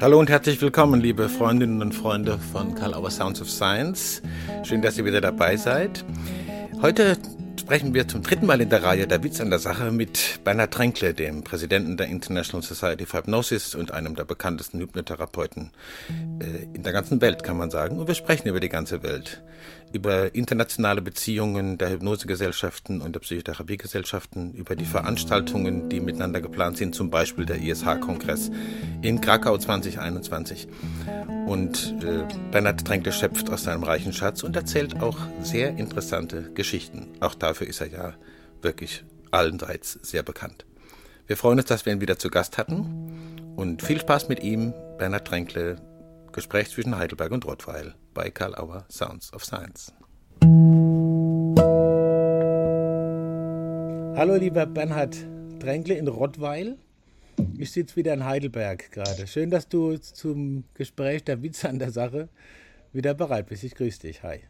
Hallo und herzlich willkommen, liebe Freundinnen und Freunde von Karl Auer Sounds of Science. Schön, dass ihr wieder dabei seid. Heute sprechen wir zum dritten Mal in der Reihe Der Witz an der Sache mit Bernhard Tränkle, dem Präsidenten der International Society for Hypnosis und einem der bekanntesten Hypnotherapeuten äh, in der ganzen Welt, kann man sagen. Und wir sprechen über die ganze Welt, über internationale Beziehungen der Hypnosegesellschaften und der Psychotherapiegesellschaften, über die Veranstaltungen, die miteinander geplant sind, zum Beispiel der ISH-Kongress in Krakau 2021. Und äh, Bernhard Tränkle schöpft aus seinem reichen Schatz und erzählt auch sehr interessante Geschichten. Auch dafür ist er ja wirklich allenseits sehr bekannt. Wir freuen uns, dass wir ihn wieder zu Gast hatten und viel Spaß mit ihm, Bernhard Tränkle, Gespräch zwischen Heidelberg und Rottweil bei Karl Auer Sounds of Science. Hallo lieber Bernhard Tränkle in Rottweil. Ich sitze wieder in Heidelberg gerade. Schön, dass du zum Gespräch der Witze an der Sache wieder bereit bist. Ich grüße dich. Hi.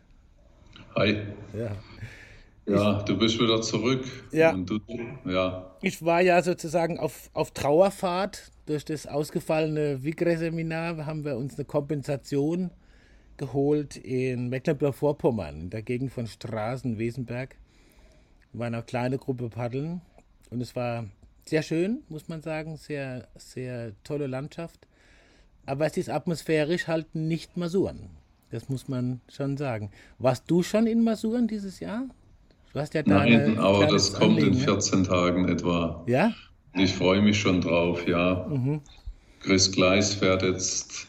Hi. Ja. Ja, ich, du bist wieder zurück. Ja. Du, ja. Ich war ja sozusagen auf, auf Trauerfahrt. Durch das ausgefallene Wigre-Seminar haben wir uns eine Kompensation geholt in Mecklenburg-Vorpommern, in der Gegend von Straßen, Wesenberg. Wir waren eine kleine Gruppe paddeln und es war sehr schön, muss man sagen, sehr, sehr tolle Landschaft. Aber es ist atmosphärisch halt nicht Masuren. Das muss man schon sagen. Warst du schon in Masuren dieses Jahr? Du hast ja Nein, aber das kommt Anliegen, in 14 ja? Tagen etwa. Ja? Ich freue mich schon drauf, ja. Mhm. Chris Gleis fährt jetzt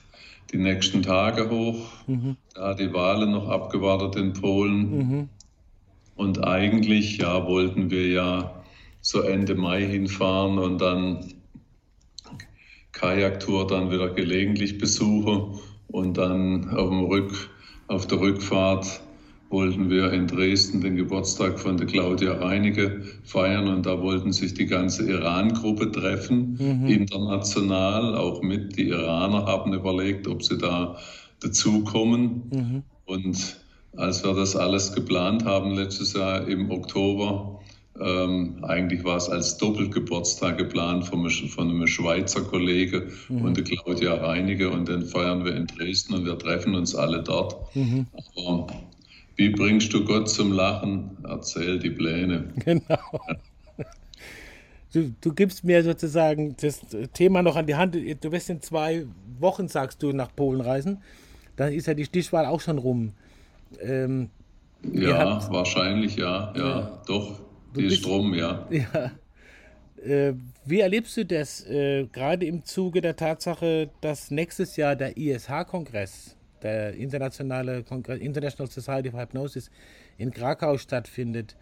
die nächsten Tage hoch. Mhm. Da hat die Wahlen noch abgewartet in Polen. Mhm. Und eigentlich, ja, wollten wir ja so Ende Mai hinfahren und dann Kajaktour dann wieder gelegentlich besuchen und dann auf, dem Rück, auf der Rückfahrt wollten wir in Dresden den Geburtstag von der Claudia Reinecke feiern und da wollten sich die ganze Iran-Gruppe treffen, mhm. international, auch mit. Die Iraner haben überlegt, ob sie da dazukommen. Mhm. Und als wir das alles geplant haben letztes Jahr im Oktober, ähm, eigentlich war es als Doppelgeburtstag geplant von, von einem Schweizer Kollege mhm. und der Claudia Reinecke und den feiern wir in Dresden und wir treffen uns alle dort. Mhm. Aber wie bringst du Gott zum Lachen? Erzähl die Pläne. Genau. Du, du, gibst mir sozusagen das Thema noch an die Hand. Du wirst in zwei Wochen, sagst du, nach Polen reisen. Dann ist ja die Stichwahl auch schon rum. Ähm, ja, wahrscheinlich ja. Ja, ja. doch. Die bist, ist rum, ja. ja. Äh, wie erlebst du das äh, gerade im Zuge der Tatsache, dass nächstes Jahr der ISH-Kongress, der internationale Kongress, International Society of Hypnosis in Krakau stattfindet?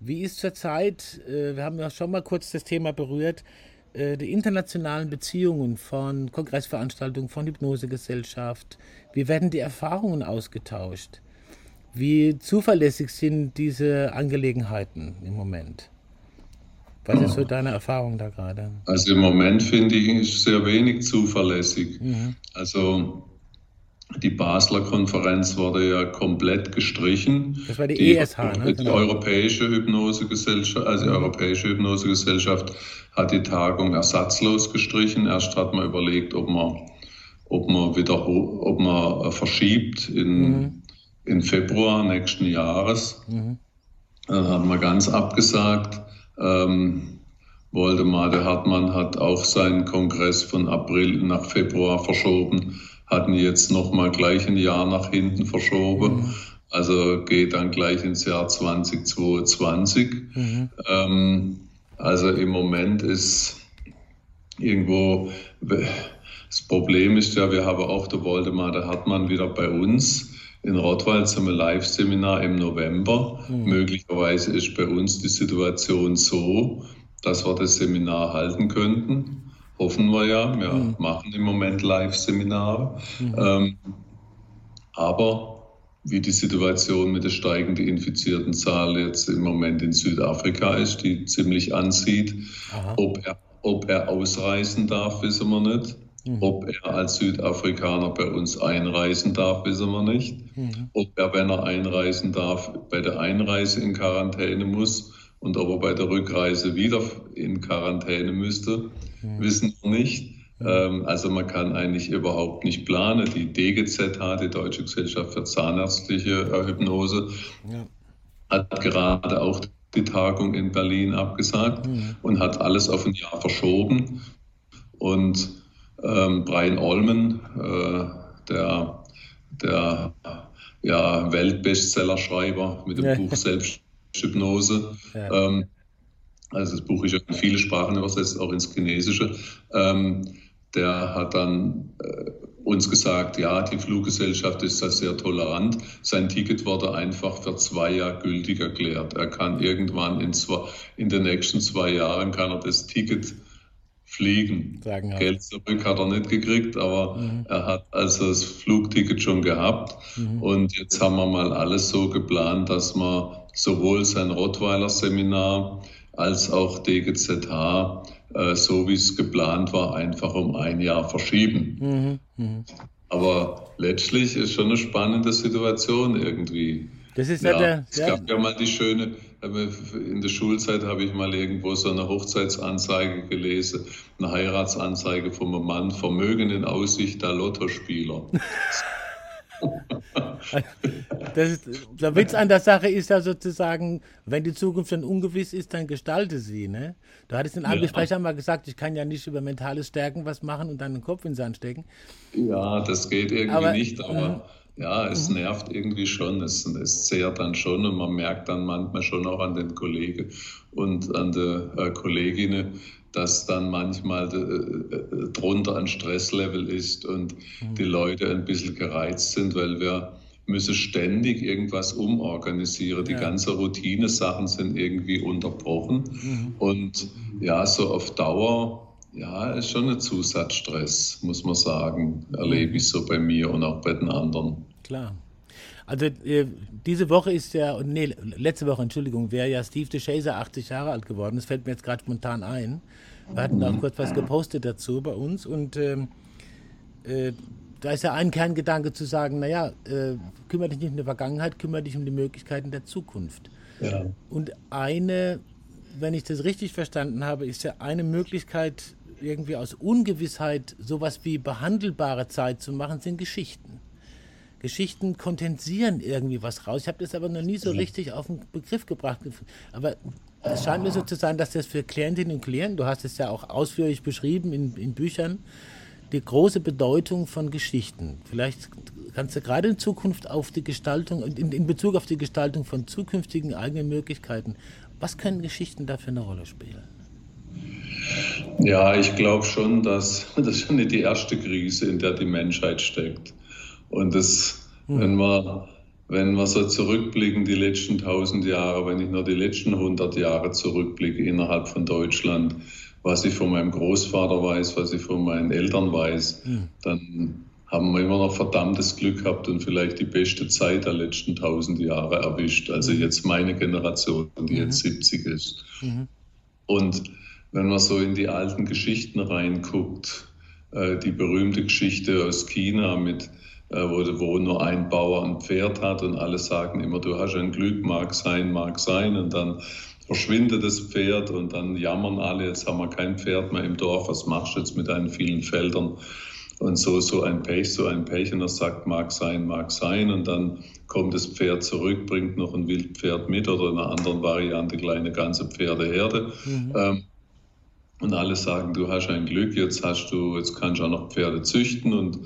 Wie ist zurzeit, äh, wir haben ja schon mal kurz das Thema berührt, äh, die internationalen Beziehungen von Kongressveranstaltungen, von Hypnosegesellschaft? Wie werden die Erfahrungen ausgetauscht? Wie zuverlässig sind diese Angelegenheiten im Moment? Was ist so deine Erfahrung da gerade? Also im Moment finde ich ist sehr wenig zuverlässig. Mhm. Also die Basler Konferenz wurde ja komplett gestrichen. Das war die, die ESH, ne? Die Europäische Hypnosegesellschaft, also die mhm. Europäische Hypnosegesellschaft hat die Tagung ersatzlos gestrichen. Erst hat man überlegt, ob man, ob man wieder, ob man verschiebt in mhm im Februar nächsten Jahres. Mhm. Dann hat man ganz abgesagt. Ähm, Woldemar, Hartmann hat auch seinen Kongress von April nach Februar verschoben, hatten jetzt nochmal gleich ein Jahr nach hinten verschoben. Mhm. Also geht dann gleich ins Jahr 2022. Mhm. Ähm, also im Moment ist irgendwo, das Problem ist ja, wir haben auch der Woldemar, der Hartmann wieder bei uns in Rottweil zum Live-Seminar im November. Mhm. Möglicherweise ist bei uns die Situation so, dass wir das Seminar halten könnten. Hoffen wir ja. Wir mhm. machen im Moment Live-Seminare. Mhm. Ähm, aber wie die Situation mit der steigenden infizierten Zahl jetzt im Moment in Südafrika ist, die ziemlich ansieht, ob er, ob er ausreisen darf, wissen wir nicht. Mhm. Ob er als Südafrikaner bei uns einreisen darf, wissen wir nicht. Mhm. Ob er, wenn er einreisen darf, bei der Einreise in Quarantäne muss und ob er bei der Rückreise wieder in Quarantäne müsste, mhm. wissen wir nicht. Ähm, also man kann eigentlich überhaupt nicht planen. Die DGZH, die Deutsche Gesellschaft für Zahnärztliche Hypnose, ja. hat gerade auch die Tagung in Berlin abgesagt mhm. und hat alles auf ein Jahr verschoben. Und ähm, Brian Olmen, äh, der, der ja, Weltbestsellerschreiber mit dem ja. Buch Selbsthypnose, ja. ähm, also das Buch ist ja in viele Sprachen übersetzt, auch ins Chinesische, ähm, der hat dann äh, uns gesagt, ja, die Fluggesellschaft ist da sehr tolerant. Sein Ticket wurde einfach für zwei Jahre gültig erklärt. Er kann irgendwann in, zwei, in den nächsten zwei Jahren kann er das Ticket fliegen. Sagen Geld zurück hat er nicht gekriegt, aber mhm. er hat also das Flugticket schon gehabt. Mhm. Und jetzt haben wir mal alles so geplant, dass wir sowohl sein Rottweiler-Seminar als auch DGZH äh, so wie es geplant war, einfach um ein Jahr verschieben. Mhm. Mhm. Aber letztlich ist schon eine spannende Situation irgendwie. Das ist ja, ja der. Es gab ja mal die schöne, in der Schulzeit habe ich mal irgendwo so eine Hochzeitsanzeige gelesen, eine Heiratsanzeige von einem Mann, Vermögen in Aussicht der Lottospieler. Ist, der Witz an der Sache ist ja sozusagen, wenn die Zukunft schon ungewiss ist, dann gestalte sie. Ne? Du hattest in einem ja. Gespräch einmal gesagt, ich kann ja nicht über mentale Stärken was machen und dann den Kopf in den Sand stecken. Ja, das geht irgendwie aber, nicht, aber äh, ja, es mhm. nervt irgendwie schon, es, es zehrt dann schon und man merkt dann manchmal schon auch an den Kollegen und an den äh, Kolleginnen, dass dann manchmal äh, äh, drunter ein Stresslevel ist und mhm. die Leute ein bisschen gereizt sind, weil wir müssen ständig irgendwas umorganisieren. Die ja. ganzen Routine-Sachen sind irgendwie unterbrochen. Mhm. Und ja, so auf Dauer, ja, ist schon ein Zusatzstress, muss man sagen, erlebe ich so bei mir und auch bei den anderen. Klar. Also äh, diese Woche ist ja, nee, letzte Woche, Entschuldigung, wäre ja Steve DeShazer 80 Jahre alt geworden. Das fällt mir jetzt gerade spontan ein. Wir hatten auch kurz was gepostet dazu bei uns und ähm, äh, da ist ja ein Kerngedanke zu sagen, naja, äh, kümmere dich nicht um die Vergangenheit, kümmere dich um die Möglichkeiten der Zukunft. Ja. Und eine, wenn ich das richtig verstanden habe, ist ja eine Möglichkeit, irgendwie aus Ungewissheit sowas wie behandelbare Zeit zu machen, sind Geschichten. Geschichten kondensieren irgendwie was raus. Ich habe das aber noch nie so richtig auf den Begriff gebracht. Aber es scheint mir so zu sein, dass das für Klientinnen und Klienten, du hast es ja auch ausführlich beschrieben in, in Büchern, die große Bedeutung von Geschichten. Vielleicht kannst du gerade in Zukunft auf die Gestaltung, in, in Bezug auf die Gestaltung von zukünftigen eigenen Möglichkeiten, was können Geschichten da für eine Rolle spielen? Ja, ich glaube schon, dass das schon nicht die erste Krise, in der die Menschheit steckt. Und das, hm. wenn wir wenn wir so zurückblicken, die letzten tausend Jahre, wenn ich nur die letzten hundert Jahre zurückblicke innerhalb von Deutschland, was ich von meinem Großvater weiß, was ich von meinen Eltern weiß, mhm. dann haben wir immer noch verdammtes Glück gehabt und vielleicht die beste Zeit der letzten tausend Jahre erwischt. Also mhm. jetzt meine Generation, die mhm. jetzt 70 ist. Mhm. Und wenn man so in die alten Geschichten reinguckt, äh, die berühmte Geschichte aus China mit äh, wo, wo nur ein Bauer ein Pferd hat und alle sagen immer, du hast ein Glück, mag sein, mag sein. Und dann verschwindet das Pferd und dann jammern alle, jetzt haben wir kein Pferd mehr im Dorf, was machst du jetzt mit deinen vielen Feldern? Und so, so ein Pech, so ein Pech. Und er sagt, mag sein, mag sein. Und dann kommt das Pferd zurück, bringt noch ein Wildpferd mit oder in einer anderen Variante kleine ganze Pferdeherde. Mhm. Ähm, und alle sagen, du hast ein Glück, jetzt hast du, jetzt kannst du auch noch Pferde züchten und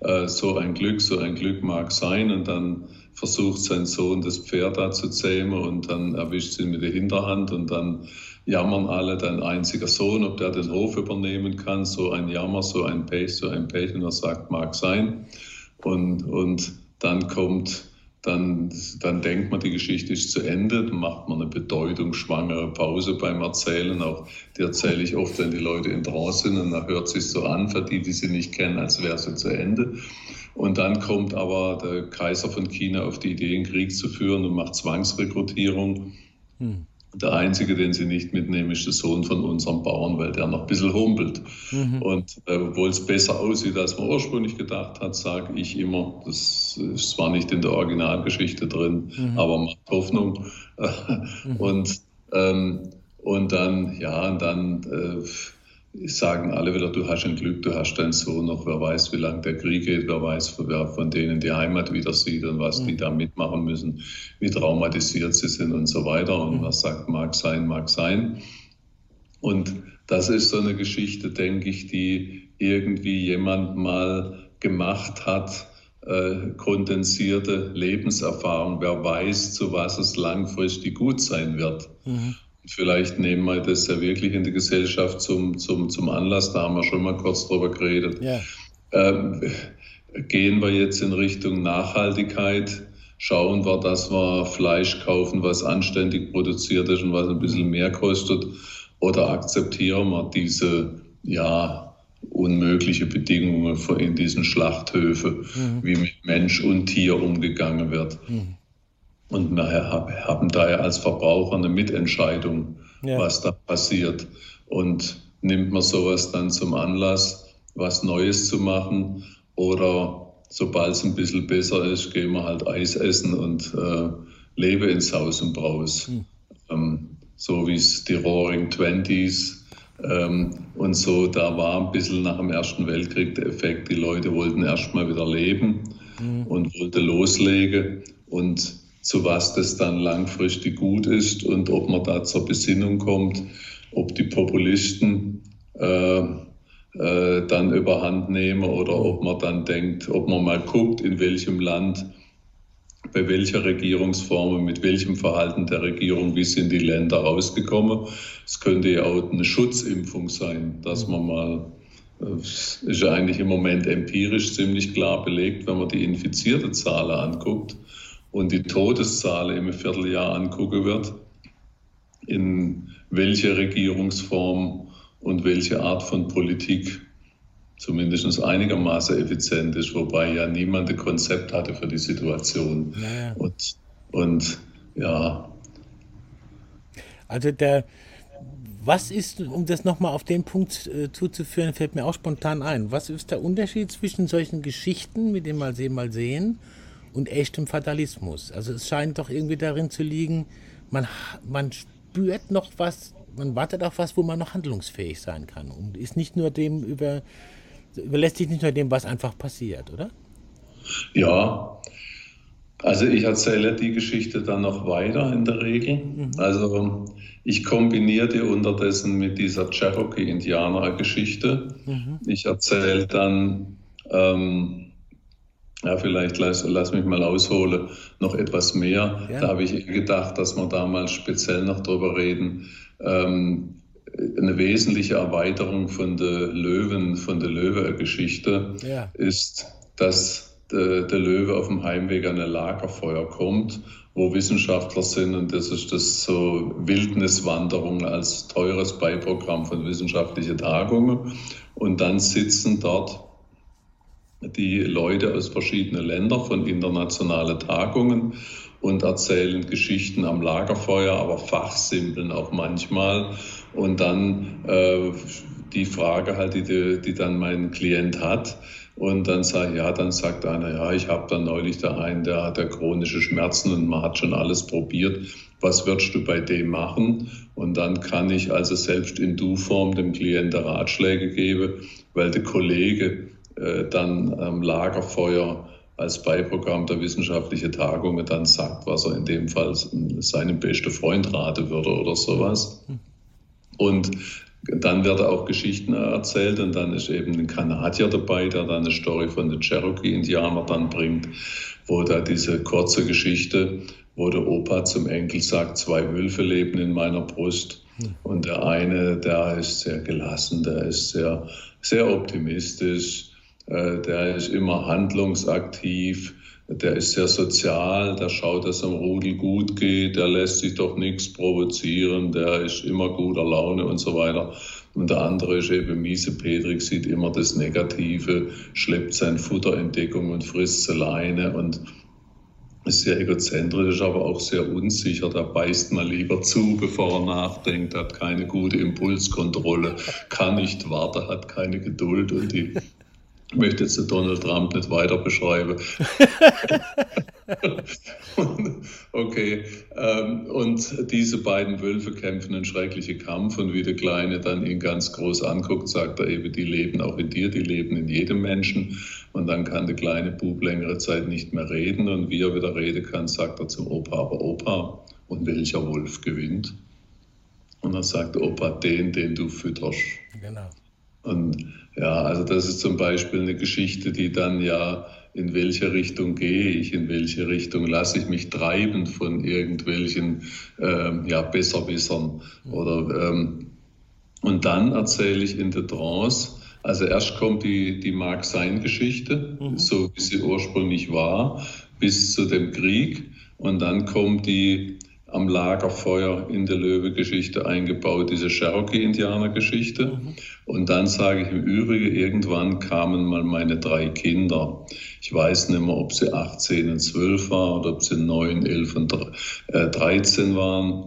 äh, so ein Glück, so ein Glück mag sein und dann versucht sein Sohn das Pferd da zu zähmen und dann erwischt sie ihn mit der Hinterhand und dann jammern alle, dein einziger Sohn, ob der den Hof übernehmen kann, so ein Jammer, so ein Pech, so ein Pech. Und er sagt, mag sein. Und, und dann kommt dann, dann denkt man, die Geschichte ist zu Ende, dann macht man eine bedeutungsschwangere Pause beim Erzählen. Auch die erzähle ich oft, wenn die Leute in Trance sind. Und dann hört sich so an, für die, die sie nicht kennen, als wäre sie zu Ende. Und dann kommt aber der Kaiser von China auf die Idee, einen Krieg zu führen und macht Zwangsrekrutierung. Hm. Der einzige, den sie nicht mitnehmen, ist der Sohn von unserem Bauern, weil der noch ein bisschen humpelt. Mhm. Und äh, obwohl es besser aussieht, als man ursprünglich gedacht hat, sage ich immer, das ist zwar nicht in der Originalgeschichte drin, mhm. aber macht Hoffnung. mhm. Und, ähm, und dann, ja, und dann äh, sagen alle wieder, du hast ein Glück, du hast deinen Sohn noch, wer weiß, wie lange der Krieg geht, wer weiß, wer von denen die Heimat wieder sieht und was mhm. die da mitmachen müssen, wie traumatisiert sie sind und so weiter. Und mhm. was sagt, mag sein, mag sein. Und das ist so eine Geschichte, denke ich, die irgendwie jemand mal gemacht hat, äh, kondensierte Lebenserfahrung. Wer weiß, zu was es langfristig gut sein wird. Mhm. Vielleicht nehmen wir das ja wirklich in der Gesellschaft zum, zum, zum Anlass, da haben wir schon mal kurz drüber geredet. Ja. Ähm, gehen wir jetzt in Richtung Nachhaltigkeit, schauen wir, dass wir Fleisch kaufen, was anständig produziert ist und was ein bisschen mehr kostet, oder akzeptieren wir diese ja, unmögliche Bedingungen in diesen Schlachthöfen, mhm. wie mit Mensch und Tier umgegangen wird. Mhm. Und wir haben daher als Verbraucher eine Mitentscheidung, ja. was da passiert. Und nimmt man sowas dann zum Anlass, was Neues zu machen oder sobald es ein bisschen besser ist, gehen wir halt Eis essen und äh, lebe ins Haus und Braus. Hm. Ähm, so wie es die Roaring Twenties ähm, und so, da war ein bisschen nach dem Ersten Weltkrieg der Effekt, die Leute wollten erstmal wieder leben hm. und wollten loslegen und zu was das dann langfristig gut ist und ob man da zur Besinnung kommt, ob die Populisten äh, äh, dann überhand nehmen oder ob man dann denkt, ob man mal guckt, in welchem Land, bei welcher Regierungsform, mit welchem Verhalten der Regierung, wie sind die Länder rausgekommen. Es könnte ja auch eine Schutzimpfung sein, dass man mal das äh, ist ja eigentlich im Moment empirisch ziemlich klar belegt, wenn man die infizierte Zahl anguckt und die Todeszahl im Vierteljahr angucken wird, in welche Regierungsform und welche Art von Politik zumindest einigermaßen effizient ist, wobei ja niemand ein Konzept hatte für die Situation. Naja. Und, und ja. Also der, was ist, um das nochmal auf den Punkt äh, zuzuführen, fällt mir auch spontan ein. Was ist der Unterschied zwischen solchen Geschichten, mit denen mal sehen, mal sehen, und echtem Fatalismus. Also es scheint doch irgendwie darin zu liegen, man, man spürt noch was, man wartet auf was, wo man noch handlungsfähig sein kann und ist nicht nur dem über, überlässt sich nicht nur dem, was einfach passiert, oder? Ja, also ich erzähle die Geschichte dann noch weiter in der Regel. Mhm. Also ich kombiniere die unterdessen mit dieser Cherokee-Indianer-Geschichte. Mhm. Ich erzähle dann ähm, ja, vielleicht lass, lass mich mal ausholen, noch etwas mehr. Ja. Da habe ich gedacht, dass wir damals speziell noch drüber reden. Ähm, eine wesentliche Erweiterung von der Löwen, von der Löwe-Geschichte ja. ist, dass der, der, Löwe auf dem Heimweg an ein Lagerfeuer kommt, wo Wissenschaftler sind und das ist das so Wildniswanderung als teures Beiprogramm von wissenschaftlichen Tagungen und dann sitzen dort die Leute aus verschiedenen Ländern von internationalen Tagungen und erzählen Geschichten am Lagerfeuer, aber fachsimpeln auch manchmal. Und dann äh, die Frage halt, die, die dann mein Klient hat, und dann sage ja, dann sagt einer, ja, ich habe dann neulich da einen, der hat ja chronische Schmerzen und man hat schon alles probiert. Was würdest du bei dem machen? Und dann kann ich also selbst in Du-Form dem Klienten Ratschläge geben, weil der Kollege äh, dann am Lagerfeuer als Beiprogramm der wissenschaftlichen Tagungen dann sagt, was er in dem Fall seinem besten Freund raten würde oder sowas. Und dann werden auch Geschichten erzählt und dann ist eben ein Kanadier dabei, der dann eine Story von den Cherokee-Indianern dann bringt, wo da diese kurze Geschichte, wo der Opa zum Enkel sagt, zwei Wölfe leben in meiner Brust und der eine, der ist sehr gelassen, der ist sehr, sehr optimistisch, der ist immer handlungsaktiv, der ist sehr sozial, der schaut, dass es am Rudel gut geht, der lässt sich doch nichts provozieren, der ist immer guter Laune und so weiter. Und der andere ist eben miese Petrik, sieht immer das Negative, schleppt sein Futter in Deckung und frisst sie alleine und ist sehr egozentrisch, aber auch sehr unsicher. Der beißt mal lieber zu, bevor er nachdenkt, hat keine gute Impulskontrolle, kann nicht warten, hat keine Geduld und die möchte jetzt Donald Trump nicht weiter beschreiben. okay, ähm, und diese beiden Wölfe kämpfen einen schrecklichen Kampf und wie der Kleine dann ihn ganz groß anguckt, sagt er eben, die leben auch in dir, die leben in jedem Menschen. Und dann kann der kleine Bub längere Zeit nicht mehr reden und wie er wieder reden kann, sagt er zum Opa, aber Opa, und welcher Wolf gewinnt? Und dann sagt Opa, den, den du fütterst. Genau. Und ja, also das ist zum Beispiel eine Geschichte, die dann ja, in welche Richtung gehe ich, in welche Richtung lasse ich mich treiben von irgendwelchen ähm, ja, Besserwissern. Oder, ähm, und dann erzähle ich in der Trance, also erst kommt die, die Mag-Sein-Geschichte, mhm. so wie sie ursprünglich war, bis zu dem Krieg. Und dann kommt die am Lagerfeuer in der Löwe-Geschichte eingebaut, diese Cherokee-Indianer-Geschichte. Mhm. Und dann sage ich im Übrigen, irgendwann kamen mal meine drei Kinder. Ich weiß nicht mehr, ob sie 18 und 12 waren oder ob sie 9, 11 und 13 äh, waren.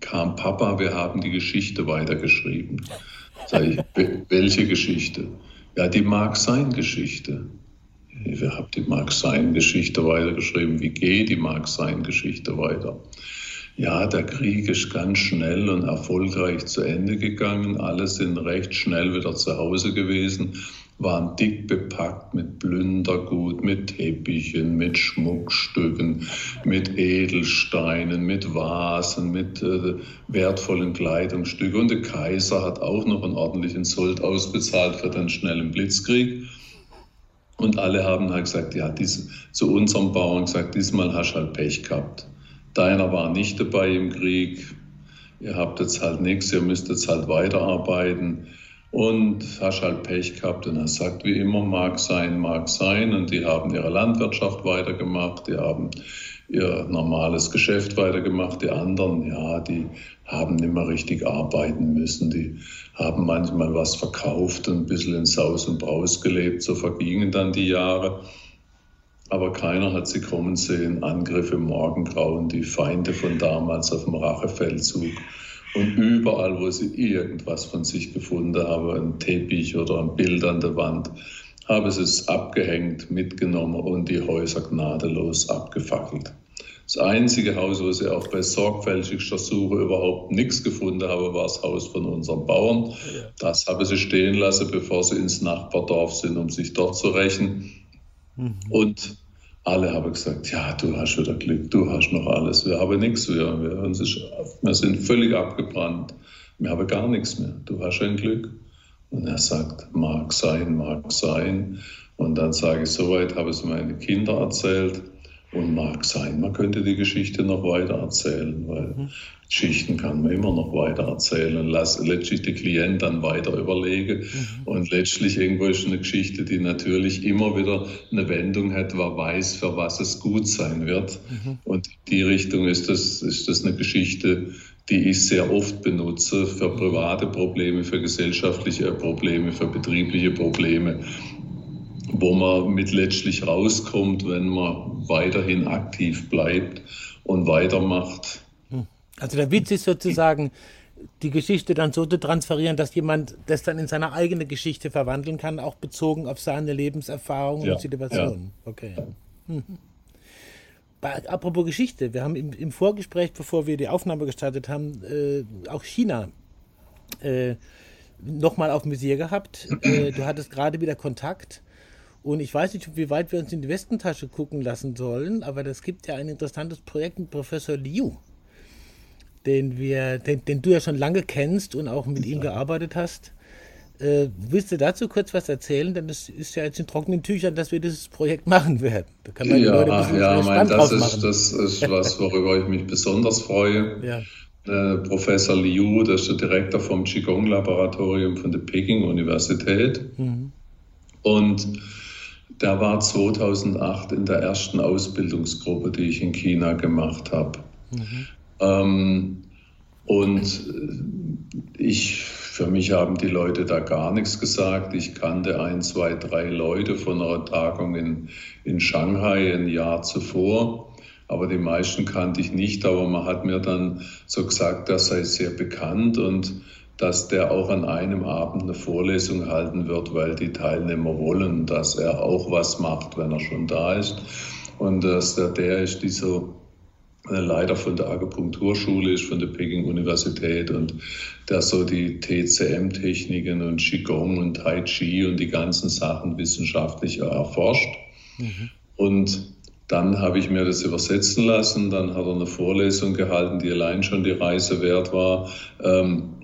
Kam Papa, wir haben die Geschichte weitergeschrieben. Sag ich, welche Geschichte? Ja, die mag sein Geschichte. Wir haben die Mark-Sein-Geschichte weitergeschrieben. Wie geht die Mark-Sein-Geschichte weiter? Ja, der Krieg ist ganz schnell und erfolgreich zu Ende gegangen. Alle sind recht schnell wieder zu Hause gewesen, waren dick bepackt mit Plündergut, mit Teppichen, mit Schmuckstücken, mit Edelsteinen, mit Vasen, mit äh, wertvollen Kleidungsstücken. Und der Kaiser hat auch noch einen ordentlichen Sold ausbezahlt für den schnellen Blitzkrieg. Und alle haben halt gesagt, ja, dies, zu unserem Bauern gesagt, diesmal hast du halt Pech gehabt. Deiner war nicht dabei im Krieg. Ihr habt jetzt halt nichts, ihr müsst jetzt halt weiterarbeiten und hast halt Pech gehabt. Und er sagt, wie immer, mag sein, mag sein. Und die haben ihre Landwirtschaft weitergemacht, die haben ihr normales Geschäft weitergemacht. Die anderen, ja, die haben nicht mehr richtig arbeiten müssen. Die haben manchmal was verkauft und ein bisschen in Saus und Braus gelebt. So vergingen dann die Jahre. Aber keiner hat sie kommen sehen. Angriffe im Morgengrauen, die Feinde von damals auf dem Rachefeldzug. Und überall, wo sie irgendwas von sich gefunden haben, ein Teppich oder ein Bild an der Wand, haben sie es abgehängt, mitgenommen und die Häuser gnadenlos abgefackelt. Das einzige Haus, wo sie auch bei sorgfältigster Suche überhaupt nichts gefunden haben, war das Haus von unserem Bauern. Das haben sie stehen lassen, bevor sie ins Nachbardorf sind, um sich dort zu rächen. Mhm. Und alle haben gesagt, ja, du hast wieder Glück, du hast noch alles. Wir haben nichts mehr. Wir, wir sind völlig abgebrannt. Wir haben gar nichts mehr. Du hast ein Glück. Und er sagt, mag sein, mag sein. Und dann sage ich, soweit habe ich es meine Kinder erzählt. Und mag sein, man könnte die Geschichte noch weiter erzählen, weil mhm. Geschichten kann man immer noch weiter erzählen. Lass letztlich der Klient dann weiter überlegen. Mhm. Und letztlich irgendwo ist eine Geschichte, die natürlich immer wieder eine Wendung hat, wer weiß, für was es gut sein wird. Mhm. Und in die Richtung ist das, ist das eine Geschichte, die ich sehr oft benutze für private Probleme, für gesellschaftliche Probleme, für betriebliche Probleme wo man mit letztlich rauskommt, wenn man weiterhin aktiv bleibt und weitermacht. Hm. Also der Witz ist sozusagen, die Geschichte dann so zu transferieren, dass jemand das dann in seine eigene Geschichte verwandeln kann, auch bezogen auf seine Lebenserfahrungen ja, und Situationen. Ja. Okay. Mhm. Apropos Geschichte, wir haben im, im, Vorgespräch, bevor wir die Aufnahme gestartet haben, äh, auch China äh, nochmal auf dem Visier gehabt. Äh, du hattest gerade wieder Kontakt und ich weiß nicht, wie weit wir uns in die Westentasche gucken lassen sollen, aber es gibt ja ein interessantes Projekt mit Professor Liu, den, wir, den, den du ja schon lange kennst und auch mit ja. ihm gearbeitet hast. Äh, willst du dazu kurz was erzählen? Denn es ist ja jetzt in trockenen Tüchern, dass wir dieses Projekt machen werden. Da kann man ja, Leute ein bisschen ja, mein, das, ist, das ist was, worüber ich mich besonders freue. Ja. Äh, Professor Liu, das ist der Direktor vom Qigong-Laboratorium von der Peking-Universität. Mhm. Und der war 2008 in der ersten Ausbildungsgruppe, die ich in China gemacht habe. Mhm. Ähm, und ich, für mich haben die Leute da gar nichts gesagt. Ich kannte ein, zwei, drei Leute von einer Tagung in, in Shanghai ein Jahr zuvor. Aber die meisten kannte ich nicht. Aber man hat mir dann so gesagt, das sei sehr bekannt und dass der auch an einem Abend eine Vorlesung halten wird, weil die Teilnehmer wollen, dass er auch was macht, wenn er schon da ist. Und dass der, der ist, die so äh, Leiter von der Akupunkturschule ist, von der Peking-Universität und der so die TCM-Techniken und Qigong und Tai Chi und die ganzen Sachen wissenschaftlich erforscht. Mhm. Und dann habe ich mir das übersetzen lassen. Dann hat er eine Vorlesung gehalten, die allein schon die Reise wert war. Ähm,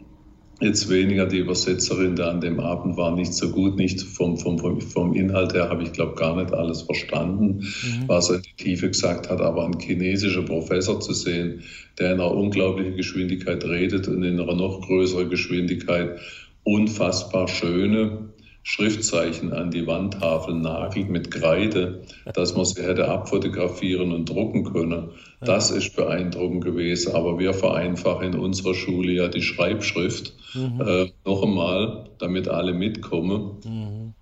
Jetzt weniger die Übersetzerin da an dem Abend war nicht so gut, nicht vom, vom, vom Inhalt her habe ich glaube gar nicht alles verstanden, mhm. was er in die Tiefe gesagt hat, aber ein chinesischer Professor zu sehen, der in einer unglaublichen Geschwindigkeit redet und in einer noch größeren Geschwindigkeit unfassbar schöne Schriftzeichen an die Wandtafel nagelt mit Kreide, dass man sie hätte abfotografieren und drucken können. Das ist beeindruckend gewesen. Aber wir vereinfachen in unserer Schule ja die Schreibschrift. Mhm. Äh, noch einmal, damit alle mitkommen. Mhm.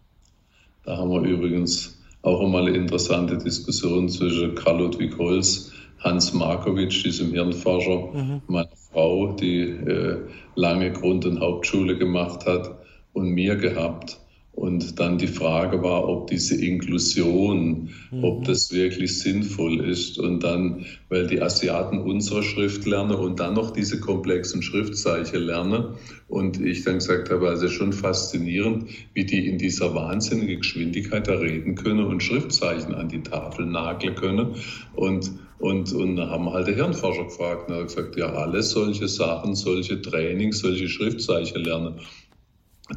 Da haben wir übrigens auch einmal eine interessante Diskussion zwischen Karl Ludwig Holz, Hans Markowitsch, diesem Hirnforscher, mhm. meiner Frau, die äh, lange Grund- und Hauptschule gemacht hat, und mir gehabt. Und dann die Frage war, ob diese Inklusion, mhm. ob das wirklich sinnvoll ist. Und dann, weil die Asiaten unsere Schrift lernen und dann noch diese komplexen Schriftzeichen lernen. Und ich dann gesagt habe, also schon faszinierend, wie die in dieser wahnsinnigen Geschwindigkeit da reden können und Schriftzeichen an die Tafel nageln können. Und und, und da haben halt der Hirnforscher gefragt und er hat gesagt, ja, alle solche Sachen, solche Trainings, solche Schriftzeichen lernen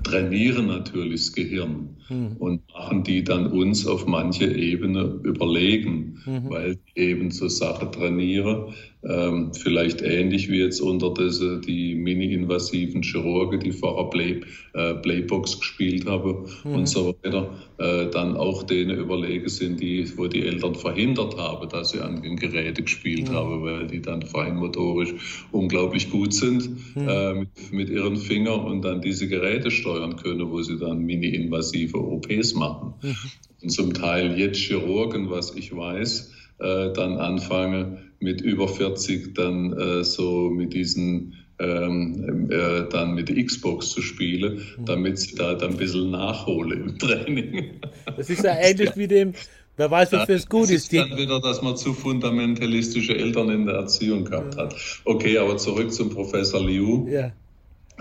trainieren natürlich das Gehirn mhm. und machen die dann uns auf manche Ebene überlegen, mhm. weil die eben so Sachen trainieren, ähm, vielleicht ähnlich wie jetzt unter diese, die mini-invasiven Chirurgen, die vorher Play, äh, Playbox gespielt haben mhm. und so weiter, äh, dann auch denen überlegen sind, die, wo die Eltern verhindert haben, dass sie an den Geräten gespielt mhm. haben, weil die dann feinmotorisch unglaublich gut sind mhm. äh, mit, mit ihren Fingern und dann diese Geräte steuern können, wo sie dann mini-invasive OPs machen. Mhm. Und zum Teil jetzt Chirurgen, was ich weiß, äh, dann anfange mit über 40 dann äh, so mit diesen ähm, äh, dann mit der Xbox zu spielen, mhm. damit sie da dann ein bisschen nachhole im Training. Das ist ja ähnlich wie dem, wer weiß, wofür es gut ist. ist dann wieder, dass man zu fundamentalistische Eltern in der Erziehung gehabt hat. Okay, aber zurück zum Professor Liu. Ja.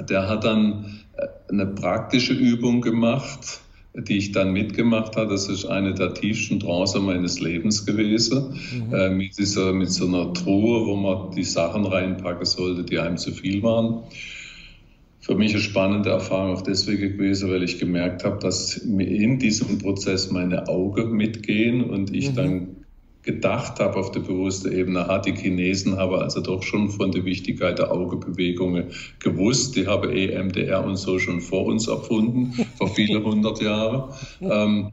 Der hat dann äh, eine praktische Übung gemacht, die ich dann mitgemacht habe. Das ist eine der tiefsten Trancen meines Lebens gewesen. Mhm. Äh, mit, dieser, mit so einer Truhe, wo man die Sachen reinpacken sollte, die einem zu viel waren. Für mich eine spannende Erfahrung auch deswegen gewesen, weil ich gemerkt habe, dass in diesem Prozess meine Augen mitgehen und ich mhm. dann gedacht habe auf der bewussten Ebene, ah, die Chinesen haben also doch schon von der Wichtigkeit der Augebewegungen gewusst. Die haben EMDR und so schon vor uns erfunden, vor vielen hundert Jahren. Ähm,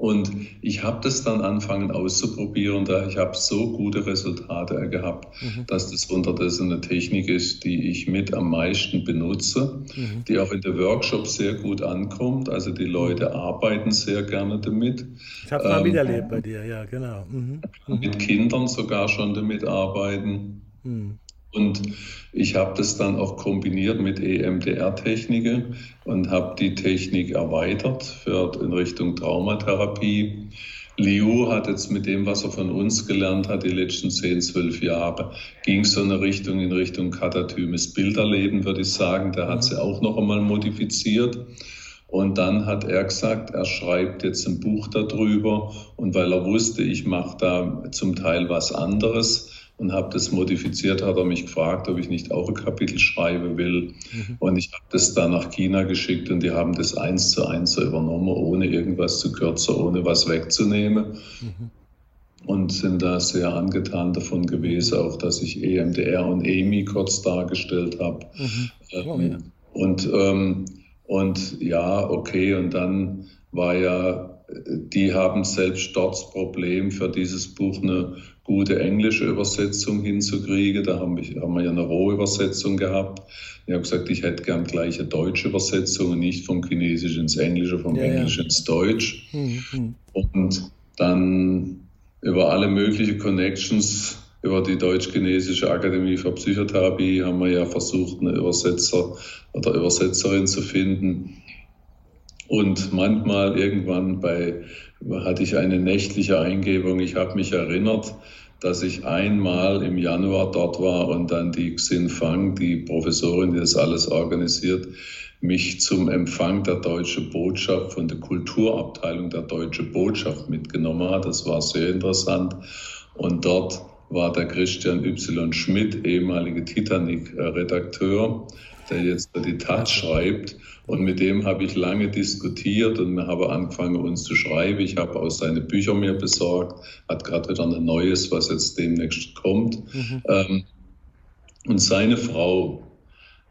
und ich habe das dann angefangen auszuprobieren. Da ich habe so gute Resultate gehabt, mhm. dass das unterdessen eine Technik ist, die ich mit am meisten benutze, mhm. die auch in den Workshops sehr gut ankommt. Also die Leute mhm. arbeiten sehr gerne damit. Ich habe es mal ähm, miterlebt bei dir, ja, genau. Mhm. Mit Kindern sogar schon damit arbeiten. Und ich habe das dann auch kombiniert mit EMDR-Techniken und habe die Technik erweitert für, in Richtung Traumatherapie. Liu hat jetzt mit dem, was er von uns gelernt hat, die letzten 10, 12 Jahre, ging so eine Richtung in Richtung katatymes Bilderleben, würde ich sagen. Der hat sie auch noch einmal modifiziert. Und dann hat er gesagt, er schreibt jetzt ein Buch darüber. Und weil er wusste, ich mache da zum Teil was anderes, und habe das modifiziert, hat er mich gefragt, ob ich nicht auch ein Kapitel schreiben will. Mhm. Und ich habe das dann nach China geschickt und die haben das eins zu eins so übernommen, ohne irgendwas zu kürzen, ohne was wegzunehmen. Mhm. Und sind da sehr angetan davon gewesen, auch dass ich EMDR und EMI kurz dargestellt habe. Mhm. Oh, ja. Und, ähm, und ja, okay, und dann war ja die haben selbst dort das Problem, für dieses Buch eine gute englische Übersetzung hinzukriegen. Da haben wir, haben wir ja eine Rohübersetzung gehabt. Ich habe gesagt, ich hätte gern gleich eine deutsche Übersetzung und nicht vom Chinesisch ins Englische, vom ja, Englisch ja. ins Deutsch. Mhm. Und dann über alle möglichen Connections über die Deutsch-Chinesische Akademie für Psychotherapie haben wir ja versucht, eine Übersetzer oder Übersetzerin zu finden. Und manchmal irgendwann bei, hatte ich eine nächtliche Eingebung. Ich habe mich erinnert, dass ich einmal im Januar dort war und dann die Xin Fang, die Professorin, die das alles organisiert, mich zum Empfang der Deutschen Botschaft von der Kulturabteilung der Deutschen Botschaft mitgenommen hat. Das war sehr interessant. Und dort war der Christian Y. Schmidt, ehemaliger Titanic-Redakteur, der jetzt die Tat schreibt. Und mit dem habe ich lange diskutiert und wir haben angefangen, uns zu schreiben. Ich habe auch seine Bücher mir besorgt, hat gerade wieder ein neues, was jetzt demnächst kommt. Mhm. Ähm, und seine Frau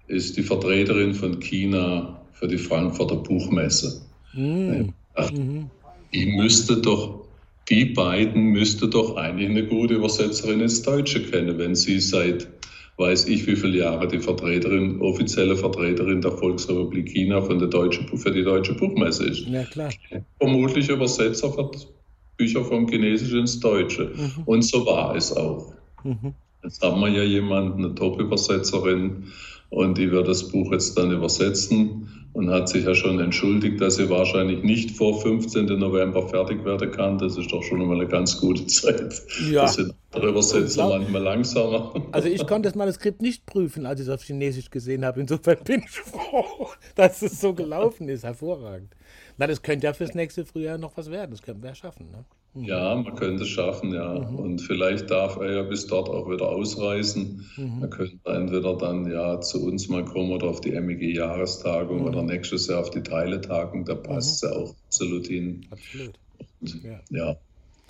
ist die Vertreterin von China für die Frankfurter Buchmesse. Mhm. Ich müsste doch, die beiden müsste doch eigentlich eine gute Übersetzerin ins Deutsche kennen, wenn sie seit weiß ich wie viele Jahre die Vertreterin, offizielle Vertreterin der Volksrepublik China von der Deutsche, für die Deutsche Buchmesse ist. Ja, klar. Vermutlich Übersetzer für Bücher vom Chinesischen ins Deutsche. Mhm. Und so war es auch. Mhm. Jetzt haben wir ja jemanden, eine Top-Übersetzerin, und die wird das Buch jetzt dann übersetzen und hat sich ja schon entschuldigt, dass sie wahrscheinlich nicht vor 15. November fertig werden kann. Das ist doch schon mal eine ganz gute Zeit. Ja. Das sind andere Übersetzer manchmal langsamer. Also ich konnte das Manuskript nicht prüfen, als ich es auf Chinesisch gesehen habe. Insofern bin ich froh, dass es so gelaufen ist. Hervorragend. Na, das könnte ja fürs nächste Frühjahr noch was werden. Das könnten wir ja schaffen. Ne? Mhm. Ja, man könnte es schaffen, ja. Mhm. Und vielleicht darf er ja bis dort auch wieder ausreisen. Mhm. Er könnte entweder dann ja zu uns mal kommen oder auf die MEG-Jahrestagung mhm. oder nächstes Jahr auf die Teiletagung. Da passt mhm. es ja auch absolut hin. Absolut. Und, ja. ja.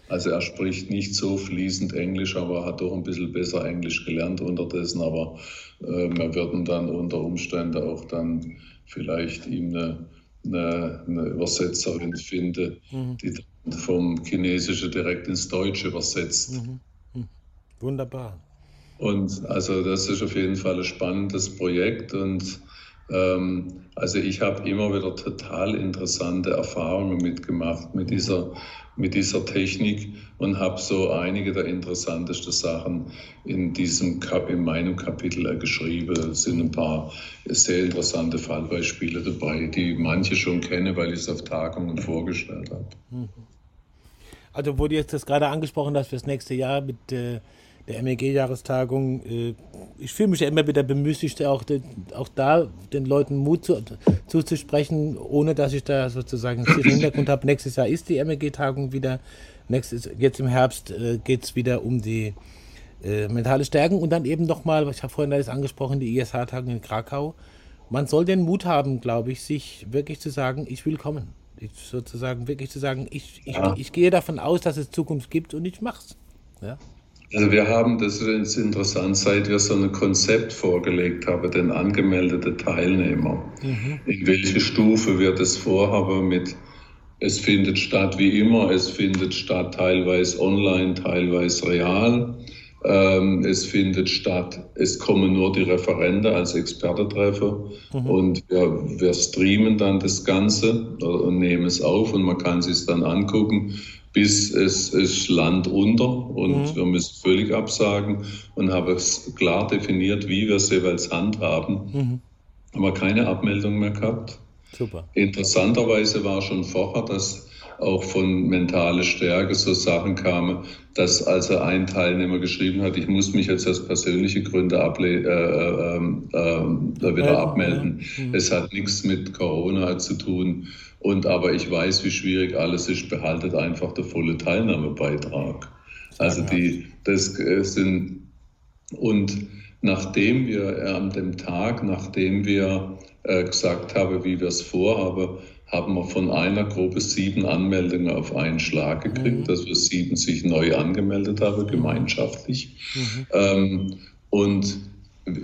Also er spricht nicht so fließend Englisch, aber hat doch ein bisschen besser Englisch gelernt unterdessen. Aber äh, wir würden dann unter Umständen auch dann vielleicht ihm eine, eine, eine Übersetzerin finden, mhm. die vom Chinesischen direkt ins Deutsche übersetzt. Mhm. Mhm. Wunderbar. Und also das ist auf jeden Fall ein spannendes Projekt und also ich habe immer wieder total interessante Erfahrungen mitgemacht mit dieser, mit dieser Technik und habe so einige der interessantesten Sachen in, diesem, in meinem Kapitel geschrieben. Es sind ein paar sehr interessante Fallbeispiele dabei, die manche schon kennen, weil ich es auf Tagungen vorgestellt habe. Mhm. Also wurde jetzt das gerade angesprochen, dass fürs nächste Jahr mit äh, der MEG-Jahrestagung, äh, ich fühle mich ja immer wieder bemüßigt, auch, de, auch da den Leuten Mut zu, zuzusprechen, ohne dass ich da sozusagen einen Hintergrund habe. Nächstes Jahr ist die MEG-Tagung wieder. Nächstes, jetzt im Herbst äh, geht es wieder um die äh, mentale Stärken und dann eben nochmal, ich habe vorhin alles angesprochen, die ISH-Tagung in Krakau. Man soll den Mut haben, glaube ich, sich wirklich zu sagen, ich will kommen sozusagen wirklich zu sagen, ich, ich, ja. ich gehe davon aus, dass es Zukunft gibt und ich mach's. Ja? Also wir haben, das ist interessant, seit wir so ein Konzept vorgelegt haben, den angemeldeten Teilnehmer, mhm. in welche Stufe wir das vorhaben mit, es findet statt wie immer, es findet statt teilweise online, teilweise real. Ähm, es findet statt, es kommen nur die Referenten als Expertentreffer mhm. und wir, wir, streamen dann das Ganze und nehmen es auf und man kann es sich dann angucken, bis es ist Land unter und mhm. wir müssen völlig absagen und haben es klar definiert, wie wir es jeweils handhaben. Mhm. Aber keine Abmeldung mehr gehabt. Super. Interessanterweise war schon vorher, dass auch von mentale Stärke so Sachen kamen, dass also ein Teilnehmer geschrieben hat, ich muss mich jetzt aus persönlichen Gründen äh, äh, äh, wieder abmelden. Mhm. Es hat nichts mit Corona zu tun. Und aber ich weiß, wie schwierig alles ist, behaltet einfach der volle Teilnahmebeitrag. Also die, das äh, sind, und nachdem wir äh, an dem Tag, nachdem wir äh, gesagt haben, wie wir es vorhaben, haben wir von einer Gruppe sieben Anmeldungen auf einen Schlag gekriegt, mhm. dass wir sieben sich neu angemeldet haben, gemeinschaftlich. Mhm. Ähm, und